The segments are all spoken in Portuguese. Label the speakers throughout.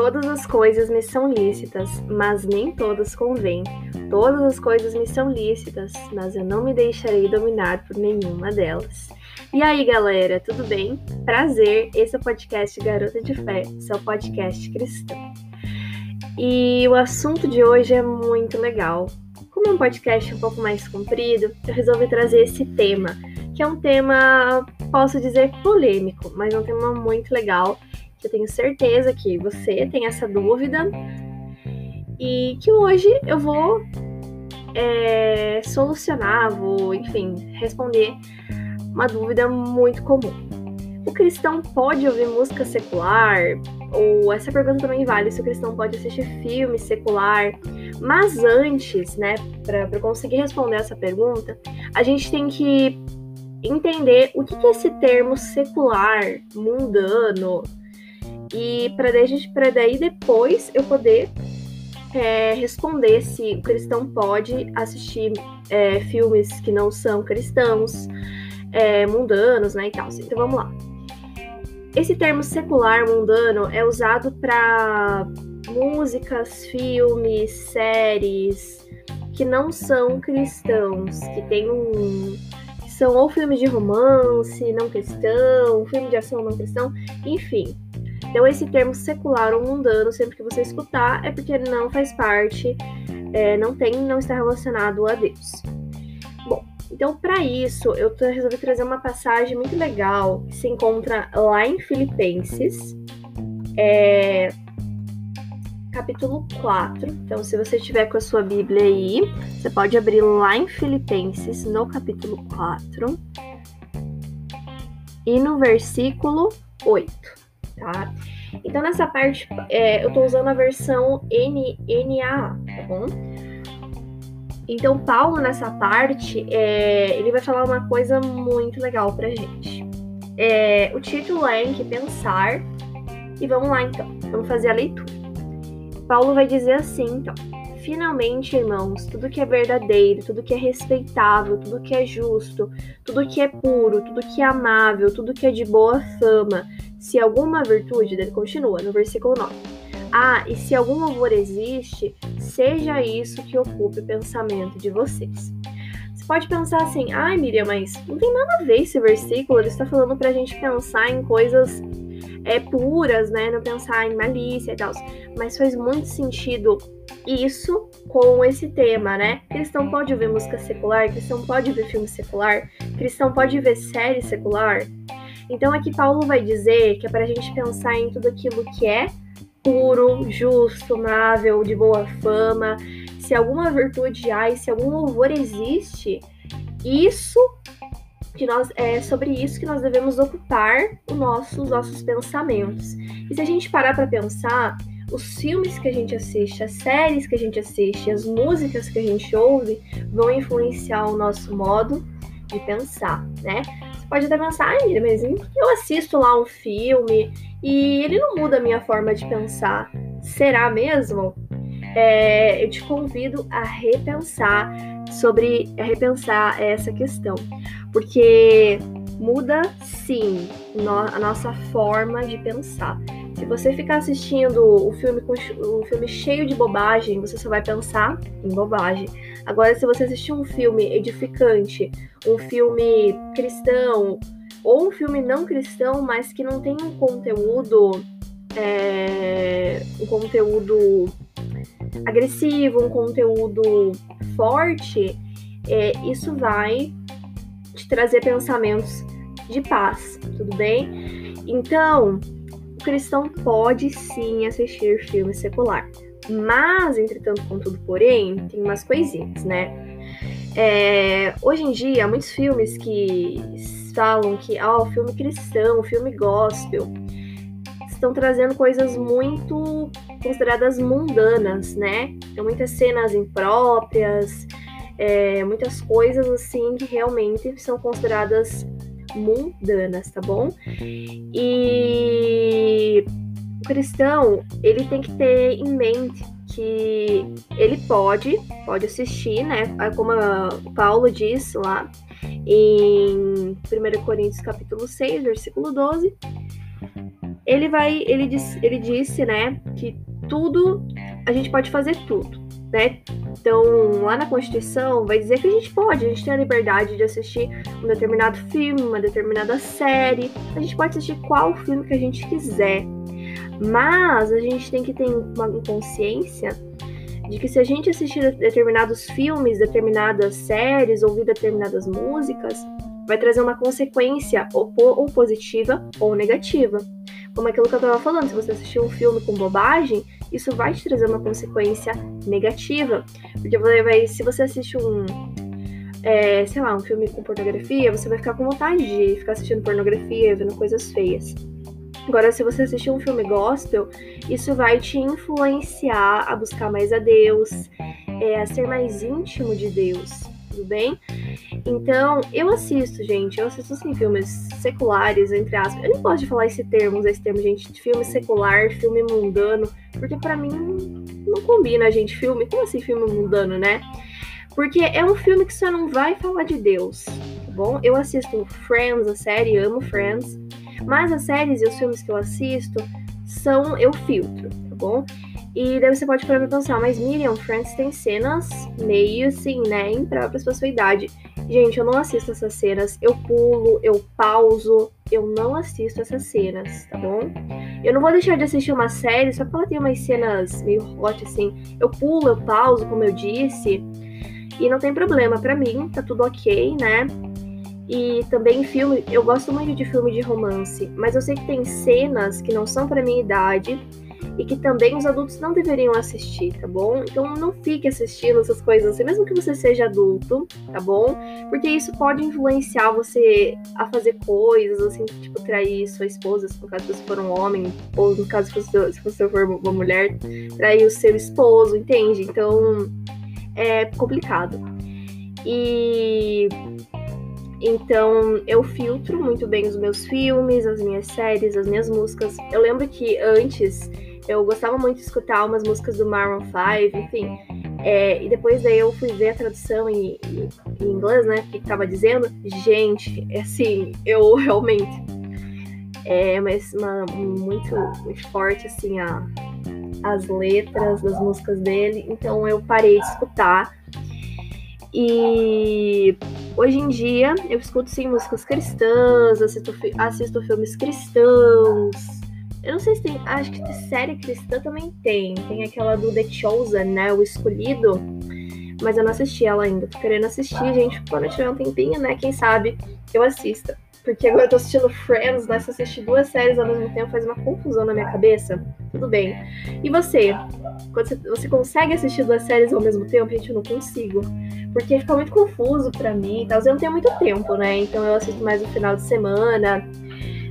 Speaker 1: Todas as coisas me são lícitas, mas nem todas convêm. Todas as coisas me são lícitas, mas eu não me deixarei dominar por nenhuma delas. E aí, galera, tudo bem? Prazer, esse é o podcast Garota de Fé, seu podcast cristão. E o assunto de hoje é muito legal. Como é um podcast um pouco mais comprido, eu resolvi trazer esse tema, que é um tema, posso dizer, polêmico, mas é um tema muito legal eu tenho certeza que você tem essa dúvida e que hoje eu vou é, solucionar, vou, enfim, responder uma dúvida muito comum. O cristão pode ouvir música secular? Ou essa pergunta também vale se o cristão pode assistir filme secular? Mas antes, né, para conseguir responder essa pergunta, a gente tem que entender o que é esse termo secular, mundano, e para daí, daí depois eu poder é, responder se o cristão pode assistir é, filmes que não são cristãos, é, mundanos, né, e tal. Então vamos lá. Esse termo secular mundano é usado para músicas, filmes, séries que não são cristãos, que tem um são ou filmes de romance não cristão, filme de ação não cristão, enfim. Então, esse termo secular ou mundano, sempre que você escutar, é porque ele não faz parte, é, não tem, não está relacionado a Deus. Bom, então para isso eu resolvi trazer uma passagem muito legal que se encontra lá em Filipenses, é, capítulo 4. Então, se você estiver com a sua Bíblia aí, você pode abrir lá em Filipenses, no capítulo 4, e no versículo 8 tá? Então, nessa parte, é, eu tô usando a versão NAA, tá bom? Então, Paulo, nessa parte, é, ele vai falar uma coisa muito legal pra gente. É, o título é Em que Pensar, e vamos lá, então. Vamos fazer a leitura. Paulo vai dizer assim, então. Finalmente, irmãos, tudo que é verdadeiro, tudo que é respeitável, tudo que é justo, tudo que é puro, tudo que é amável, tudo que é de boa fama, se alguma virtude, ele continua no versículo 9. Ah, e se algum louvor existe, seja isso que ocupe o pensamento de vocês. Você pode pensar assim, ai Miriam, mas não tem nada a ver esse versículo, ele está falando para a gente pensar em coisas é, puras, né? Não pensar em malícia e tal. Mas faz muito sentido isso com esse tema, né? Cristão pode ver música secular, cristão pode ver filme secular, cristão pode ver série secular. Então aqui Paulo vai dizer que é para a gente pensar em tudo aquilo que é puro, justo, amável, de boa fama, se alguma virtude há e se algum louvor existe, isso que nós é sobre isso que nós devemos ocupar o nosso, os nossos pensamentos. E se a gente parar para pensar, os filmes que a gente assiste, as séries que a gente assiste, as músicas que a gente ouve vão influenciar o nosso modo de pensar, né? Pode até pensar, ai, mas eu assisto lá um filme e ele não muda a minha forma de pensar. Será mesmo? É, eu te convido a repensar sobre a repensar essa questão, porque muda sim a nossa forma de pensar. Se você ficar assistindo o filme, o filme cheio de bobagem, você só vai pensar em bobagem. Agora, se você assistir um filme edificante, um filme cristão, ou um filme não cristão, mas que não tem um conteúdo. É, um conteúdo agressivo, um conteúdo forte, é, isso vai te trazer pensamentos de paz, tudo bem? Então, o cristão pode sim assistir filme secular. Mas, entretanto, contudo, porém, tem umas coisinhas, né? É, hoje em dia, muitos filmes que falam que, ah, o filme cristão, filme gospel, estão trazendo coisas muito consideradas mundanas, né? Tem muitas cenas impróprias, é, muitas coisas assim que realmente são consideradas mundanas, tá bom? E cristão, ele tem que ter em mente que ele pode, pode assistir, né? Como o Paulo diz lá em 1 Coríntios capítulo 6, versículo 12. ele vai, ele, disse, ele disse, né, que tudo, a gente pode fazer tudo, né? Então, lá na Constituição, vai dizer que a gente pode, a gente tem a liberdade de assistir um determinado filme, uma determinada série, a gente pode assistir qual filme que a gente quiser. Mas a gente tem que ter uma consciência de que se a gente assistir determinados filmes, determinadas séries, ouvir determinadas músicas, vai trazer uma consequência ou, ou positiva ou negativa. Como aquilo que eu estava falando, se você assistir um filme com bobagem, isso vai te trazer uma consequência negativa. Porque vai, se você assiste um, é, sei lá, um filme com pornografia, você vai ficar com vontade de ficar assistindo pornografia, vendo coisas feias. Agora, se você assistir um filme gospel, isso vai te influenciar a buscar mais a Deus, é, a ser mais íntimo de Deus, tudo bem? Então, eu assisto, gente, eu assisto assim, filmes seculares, entre aspas. Eu nem gosto de falar esse termo, esse termo, gente, de filme secular, filme mundano, porque para mim não combina, gente, filme. Como assim filme mundano, né? Porque é um filme que só não vai falar de Deus, tá bom? Eu assisto Friends, a série, amo Friends, mas as séries e os filmes que eu assisto são eu filtro, tá bom? E daí você pode parar pra pensar, mas Miriam, Friends tem cenas meio assim, né, impróprias pra sua idade. Gente, eu não assisto essas cenas, eu pulo, eu pauso, eu não assisto essas cenas, tá bom? Eu não vou deixar de assistir uma série só porque ela tem umas cenas meio hot assim. Eu pulo, eu pauso, como eu disse, e não tem problema para mim, tá tudo ok, né? E também filme, eu gosto muito de filme de romance, mas eu sei que tem cenas que não são para minha idade e que também os adultos não deveriam assistir, tá bom? Então não fique assistindo essas coisas assim, mesmo que você seja adulto, tá bom? Porque isso pode influenciar você a fazer coisas, assim, tipo, trair sua esposa, se no caso você for um homem, ou no caso se você for uma mulher, trair o seu esposo, entende? Então é complicado. E então eu filtro muito bem os meus filmes, as minhas séries, as minhas músicas. Eu lembro que antes eu gostava muito de escutar umas músicas do Maroon 5, enfim. É, e depois daí eu fui ver a tradução em, em, inglês, né? O que tava dizendo. Gente, assim, eu realmente. É uma, uma, muito, muito forte, assim, a, as letras das músicas dele. Então eu parei de escutar. E hoje em dia eu escuto sim músicas cristãs, assisto, assisto filmes cristãos, eu não sei se tem. Acho que série cristã também tem. Tem aquela do The Chosen, né? O Escolhido. Mas eu não assisti ela ainda. Tô querendo assistir, gente. Quando eu tiver um tempinho, né? Quem sabe eu assista. Porque agora eu tô assistindo Friends, né? Se assistir duas séries ao mesmo tempo faz uma confusão na minha cabeça. Tudo bem. E você? Quando você, você consegue assistir duas séries ao mesmo tempo? Gente, eu não consigo. Porque fica muito confuso para mim. Então, eu não tenho muito tempo, né? Então eu assisto mais no final de semana.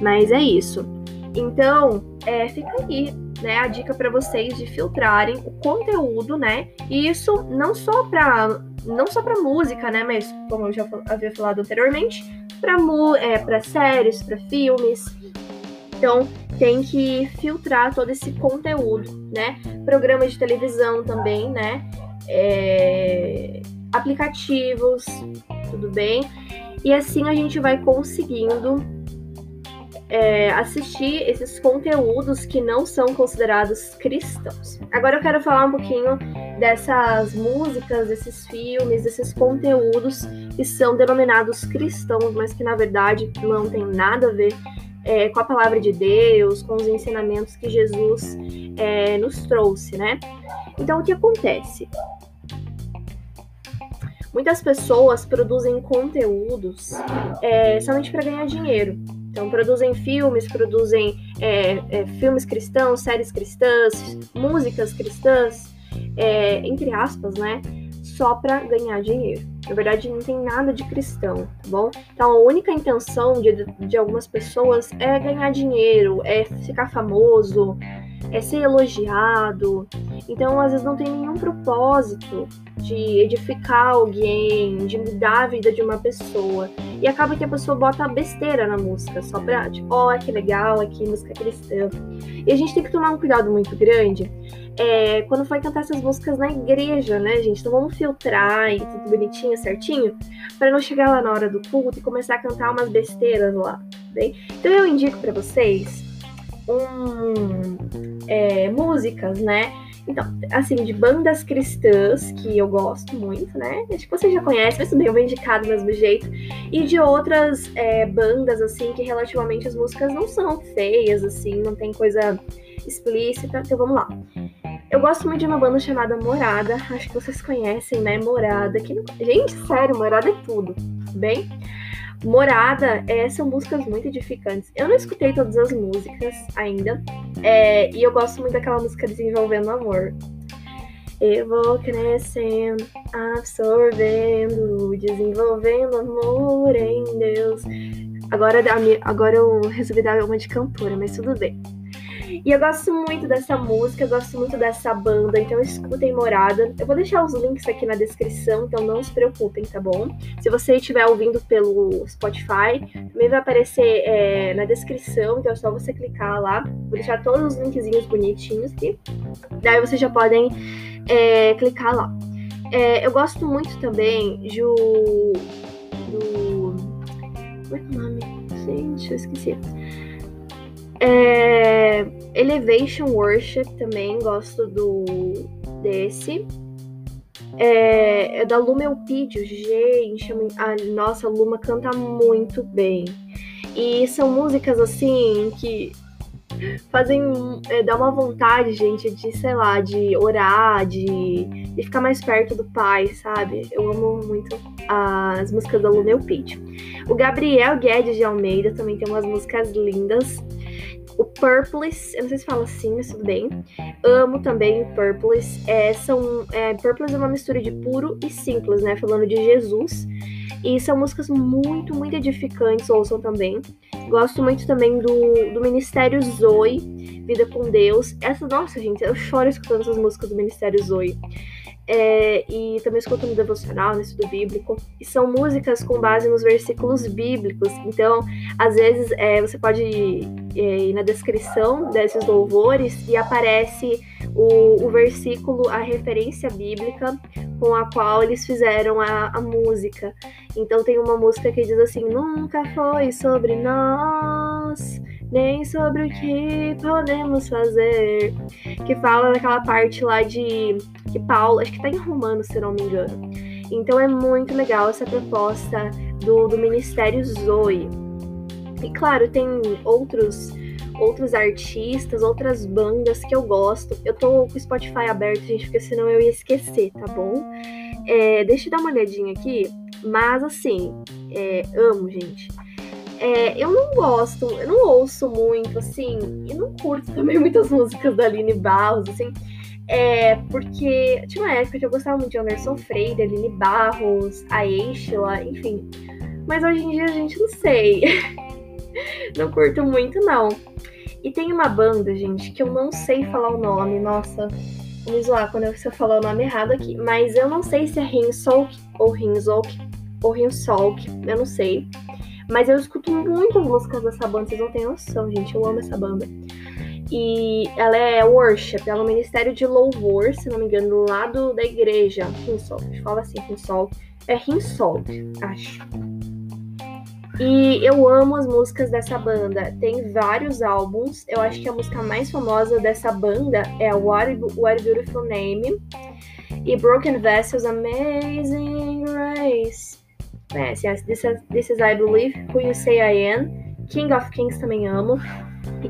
Speaker 1: Mas é isso. Então, é, fica aí, né, a dica para vocês de filtrarem o conteúdo, né? E isso não só para não só para música, né, mas como eu já havia falado anteriormente, para é, para séries, para filmes. Então, tem que filtrar todo esse conteúdo, né? Programas de televisão também, né? É, aplicativos, tudo bem? E assim a gente vai conseguindo é, assistir esses conteúdos que não são considerados cristãos. Agora eu quero falar um pouquinho dessas músicas, desses filmes, desses conteúdos que são denominados cristãos, mas que na verdade não tem nada a ver é, com a palavra de Deus, com os ensinamentos que Jesus é, nos trouxe, né? Então o que acontece? Muitas pessoas produzem conteúdos é, somente para ganhar dinheiro. Então, produzem filmes, produzem é, é, filmes cristãos, séries cristãs, músicas cristãs, é, entre aspas, né? Só para ganhar dinheiro. Na verdade, não tem nada de cristão, tá bom? Então, a única intenção de, de algumas pessoas é ganhar dinheiro, é ficar famoso, é ser elogiado. Então, às vezes, não tem nenhum propósito de edificar alguém, de mudar a vida de uma pessoa. E acaba que a pessoa bota besteira na música, só pra, tipo, ó, oh, que legal, aqui, música cristã. E a gente tem que tomar um cuidado muito grande é, quando for cantar essas músicas na igreja, né, gente? Então vamos filtrar e tudo bonitinho, certinho, para não chegar lá na hora do culto e começar a cantar umas besteiras lá, bem? Então eu indico para vocês um, é, músicas, né? Então, assim, de bandas cristãs, que eu gosto muito, né? Acho que você já conhece, mas também eu vou indicar do mesmo jeito. E de outras é, bandas, assim, que relativamente as músicas não são feias, assim, não tem coisa explícita. Então vamos lá. Eu gosto muito de uma banda chamada Morada. Acho que vocês conhecem, né? Morada. Que... Gente, sério, Morada é tudo. Bem? Morada é, são músicas muito edificantes. Eu não escutei todas as músicas ainda. É, e eu gosto muito daquela música Desenvolvendo Amor. Eu vou crescendo, absorvendo, desenvolvendo amor em Deus. Agora, agora eu resolvi dar uma de cantora, mas tudo bem. E eu gosto muito dessa música, eu gosto muito dessa banda, então escutem Morada. Eu vou deixar os links aqui na descrição, então não se preocupem, tá bom? Se você estiver ouvindo pelo Spotify, também vai aparecer é, na descrição, então é só você clicar lá. Vou deixar todos os linkzinhos bonitinhos aqui. Daí vocês já podem é, clicar lá. É, eu gosto muito também do. do. Como é que é o nome? Gente, eu esqueci. É, Elevation Worship também gosto do desse. É, é da Luma Elpidio, gente. A nossa Luma canta muito bem. E são músicas assim que fazem é, dá uma vontade, gente, de, sei lá, de orar, de, de ficar mais perto do pai, sabe? Eu amo muito as músicas da Luna Elpidio. O Gabriel Guedes de Almeida também tem umas músicas lindas. Purples, eu não sei se fala assim, mas tudo bem. Amo também o Purples. É, são, é, Purples é uma mistura de puro e simples, né? Falando de Jesus. E são músicas muito, muito edificantes, ouçam também. Gosto muito também do, do Ministério Zoe, Vida com Deus. Essa, nossa, gente, eu choro escutando essas músicas do Ministério Zoe. É, e também escuto no devocional, no estudo bíblico. E são músicas com base nos versículos bíblicos. Então, às vezes, é, você pode ir, é, ir, na descrição desses louvores e aparece o, o, versículo, a referência bíblica com a qual eles fizeram a, a música. Então, tem uma música que diz assim: Nunca foi sobre nós nem sobre o que podemos fazer. Que fala daquela parte lá de que Paulo, acho que tá em Romano, se não me engano. Então é muito legal essa proposta do, do Ministério Zoe. E claro, tem outros outros artistas, outras bandas que eu gosto. Eu tô com o Spotify aberto, gente, porque senão eu ia esquecer, tá bom? É, deixa eu dar uma olhadinha aqui. Mas assim, é, amo, gente. É, eu não gosto, eu não ouço muito, assim, e não curto também muitas músicas da Aline Barros, assim. É, porque tinha uma época que eu gostava muito de Anderson Freire, Aline Barros, a Eichela, enfim. Mas hoje em dia a gente não sei. não curto muito, não. E tem uma banda, gente, que eu não sei falar o nome, nossa. Vou me zoar quando eu falar o nome errado aqui. Mas eu não sei se é Rinsolk ou Rinsolk ou Rinsolk, eu não sei. Mas eu escuto muitas músicas dessa banda, vocês não têm noção, gente. Eu amo essa banda. E ela é worship, ela é um ministério de louvor, se não me engano, do lado da igreja. Rinsol, fala assim, Rinsol. É Rinsol, acho. E eu amo as músicas dessa banda. Tem vários álbuns. Eu acho que a música mais famosa dessa banda é What, What Beautiful Name e Broken Vessels Amazing. Yes, yes, this is, this is I Believe, Who You Say I Am, King of Kings também amo.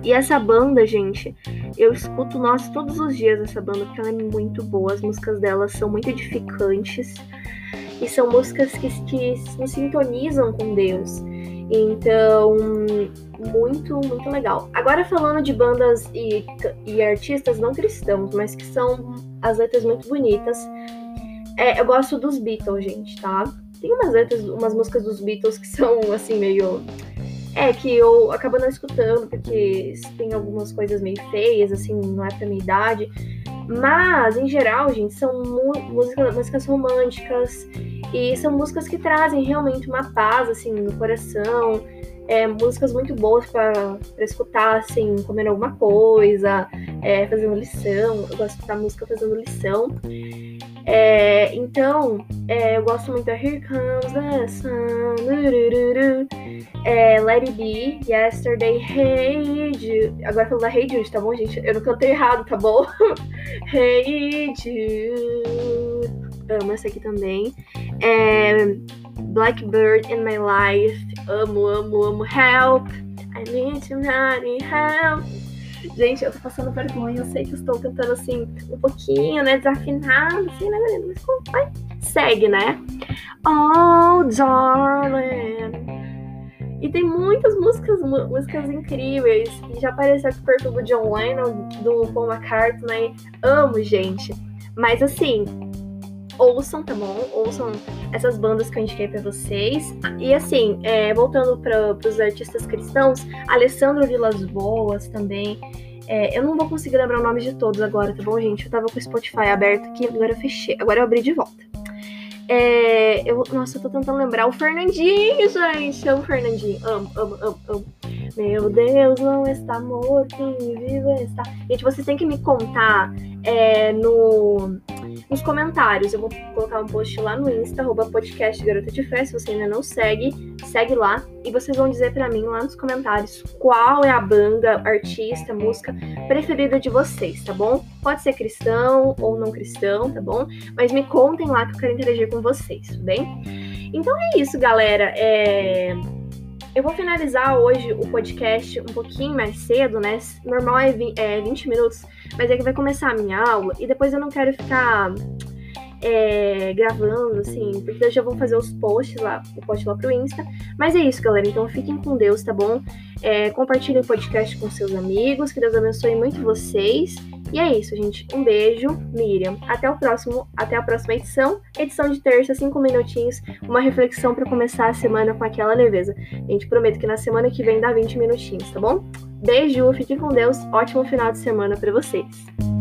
Speaker 1: E essa banda, gente, eu escuto, nossa, todos os dias essa banda, porque ela é muito boa, as músicas dela são muito edificantes. E são músicas que, que nos sintonizam com Deus. Então, muito, muito legal. Agora falando de bandas e, e artistas não cristãos, mas que são as letras muito bonitas. É, eu gosto dos Beatles, gente, tá? Tem umas letras, umas músicas dos Beatles que são, assim, meio. É, que eu acabo não escutando, porque tem algumas coisas meio feias, assim, não é pra minha idade. Mas, em geral, gente, são músicas, músicas românticas e são músicas que trazem realmente uma paz, assim, no coração. É, músicas muito boas para escutar, assim, comendo alguma coisa, é, fazendo lição. Eu gosto de escutar música fazendo lição. É, então, é, eu gosto muito da Here Comes the Sun. É, Let It Be, Yesterday, Hey Jude. Agora falando da Hey Jude, tá bom, gente? Eu não cantei errado, tá bom? hey Jude. Amo essa aqui também. É, Blackbird in My Life. Amo, amo, amo. Help. I need need help. Gente, eu tô passando vergonha. Eu sei que estou cantando assim, um pouquinho, né? Desafinado, assim, né, Mas vai, segue, né? Oh, darling. E tem muitas músicas, músicas incríveis. E já apareceu aqui perto do John Lennon, do Paul McCartney. Amo, gente. Mas assim, ouçam, tá bom? Ouçam essas bandas que eu indiquei pra vocês. E assim, é, voltando para os artistas cristãos, Alessandro Vilas Boas também. É, eu não vou conseguir lembrar o nome de todos agora, tá bom, gente? Eu tava com o Spotify aberto aqui, agora eu fechei. Agora eu abri de volta. É, eu, nossa, eu tô tentando lembrar o Fernandinho, gente. Amo o Fernandinho. Amo, amo, amo, amo. Meu Deus, não está morto, vivo está. Gente, vocês têm que me contar é, no, nos comentários. Eu vou colocar um post lá no Insta, arroba podcast Garota de Fé. Se você ainda não segue, segue lá. E vocês vão dizer para mim lá nos comentários qual é a banda, artista, música preferida de vocês, tá bom? Pode ser cristão ou não cristão, tá bom? Mas me contem lá que eu quero interagir com vocês, tudo bem? Então é isso, galera. É... Eu vou finalizar hoje o podcast um pouquinho mais cedo, né? Normal é 20, é 20 minutos, mas é que vai começar a minha aula e depois eu não quero ficar é, gravando, assim, porque eu já vou fazer os posts lá, o post lá pro Insta. Mas é isso, galera. Então fiquem com Deus, tá bom? É, compartilhem o podcast com seus amigos, que Deus abençoe muito vocês. E é isso, gente. Um beijo, Miriam. Até o próximo, até a próxima edição. Edição de terça, cinco minutinhos, uma reflexão para começar a semana com aquela leveza. Gente, prometo que na semana que vem dá 20 minutinhos, tá bom? Beijo, fiquem com Deus. Ótimo final de semana para vocês.